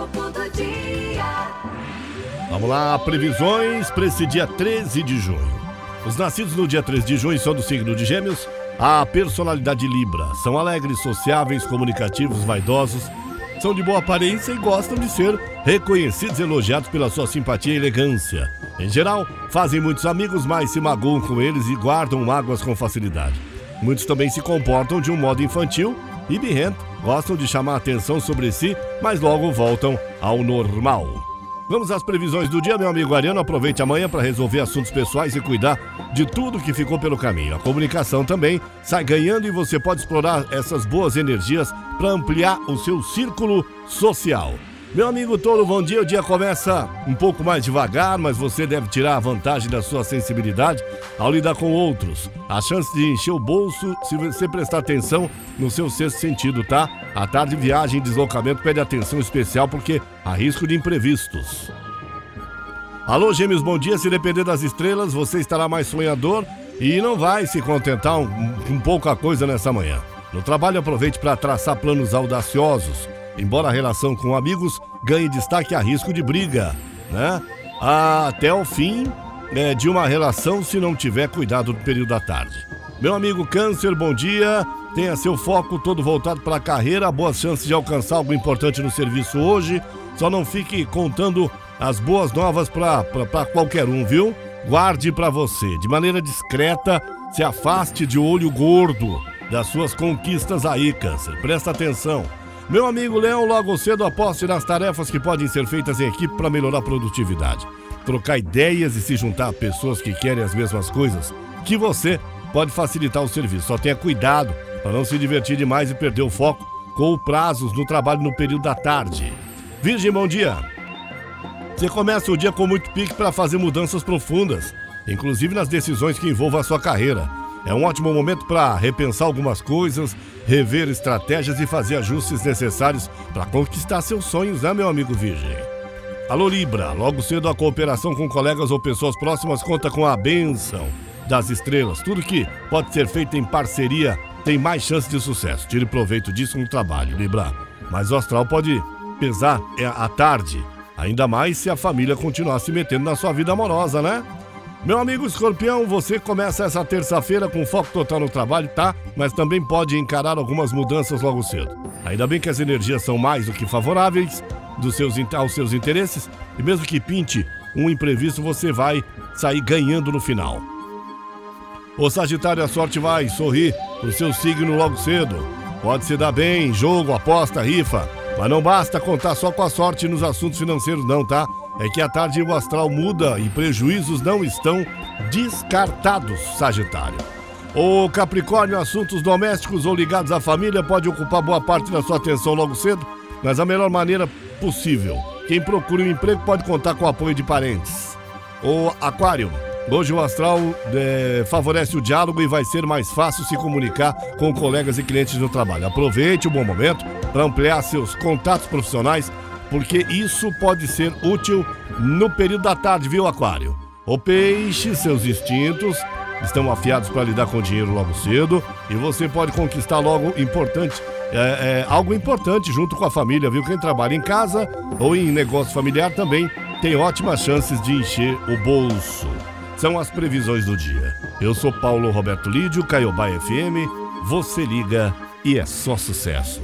Horóscopo do dia. Vamos lá, previsões para esse dia 13 de junho. Os nascidos no dia 13 de junho são do signo de Gêmeos. A personalidade Libra são alegres, sociáveis, comunicativos, vaidosos, são de boa aparência e gostam de ser reconhecidos e elogiados pela sua simpatia e elegância. Em geral, fazem muitos amigos, mas se magoam com eles e guardam mágoas com facilidade. Muitos também se comportam de um modo infantil e birrento, gostam de chamar atenção sobre si, mas logo voltam ao normal. Vamos às previsões do dia, meu amigo Ariano. Aproveite amanhã para resolver assuntos pessoais e cuidar de tudo que ficou pelo caminho. A comunicação também sai ganhando e você pode explorar essas boas energias para ampliar o seu círculo social. Meu amigo Toro, bom dia. O dia começa um pouco mais devagar, mas você deve tirar a vantagem da sua sensibilidade ao lidar com outros. A chance de encher o bolso se você prestar atenção no seu sexto sentido, tá? A tarde, viagem e deslocamento pede atenção especial porque há risco de imprevistos. Alô, gêmeos, bom dia. Se depender das estrelas, você estará mais sonhador e não vai se contentar com um, um pouca coisa nessa manhã. No trabalho, aproveite para traçar planos audaciosos embora a relação com amigos ganhe destaque a risco de briga, né? Até o fim é, de uma relação se não tiver cuidado no período da tarde. Meu amigo Câncer, bom dia. Tenha seu foco todo voltado para a carreira, boas chances de alcançar algo importante no serviço hoje. Só não fique contando as boas novas para qualquer um, viu? Guarde para você, de maneira discreta, se afaste de olho gordo das suas conquistas aí, Câncer. Presta atenção. Meu amigo Leão, logo cedo aposte nas tarefas que podem ser feitas em equipe para melhorar a produtividade. Trocar ideias e se juntar a pessoas que querem as mesmas coisas que você pode facilitar o serviço. Só tenha cuidado para não se divertir demais e perder o foco com prazos no trabalho no período da tarde. Virgem, bom dia. Você começa o dia com muito pique para fazer mudanças profundas, inclusive nas decisões que envolvam a sua carreira. É um ótimo momento para repensar algumas coisas, rever estratégias e fazer ajustes necessários para conquistar seus sonhos, né, meu amigo Virgem? Alô Libra, logo cedo a cooperação com colegas ou pessoas próximas conta com a benção das estrelas. Tudo que pode ser feito em parceria tem mais chance de sucesso. Tire proveito disso no trabalho, Libra. Mas o astral pode pesar é, à tarde, ainda mais se a família continuar se metendo na sua vida amorosa, né? Meu amigo escorpião, você começa essa terça-feira com foco total no trabalho, tá? Mas também pode encarar algumas mudanças logo cedo. Ainda bem que as energias são mais do que favoráveis dos seus, aos seus interesses, e mesmo que pinte um imprevisto, você vai sair ganhando no final. O Sagitário, a sorte vai sorrir pro seu signo logo cedo. Pode se dar bem, jogo, aposta, rifa, mas não basta contar só com a sorte nos assuntos financeiros, não, tá? É que à tarde o astral muda e prejuízos não estão descartados, Sagitário. O Capricórnio, assuntos domésticos ou ligados à família pode ocupar boa parte da sua atenção logo cedo, mas da melhor maneira possível. Quem procura um emprego pode contar com o apoio de parentes. O Aquário, hoje o astral é, favorece o diálogo e vai ser mais fácil se comunicar com colegas e clientes no trabalho. Aproveite o bom momento para ampliar seus contatos profissionais porque isso pode ser útil no período da tarde, viu, Aquário? O peixe, seus instintos estão afiados para lidar com o dinheiro logo cedo e você pode conquistar logo importante, é, é, algo importante junto com a família, viu? Quem trabalha em casa ou em negócio familiar também tem ótimas chances de encher o bolso. São as previsões do dia. Eu sou Paulo Roberto Lídio, Caiobá FM. Você liga e é só sucesso.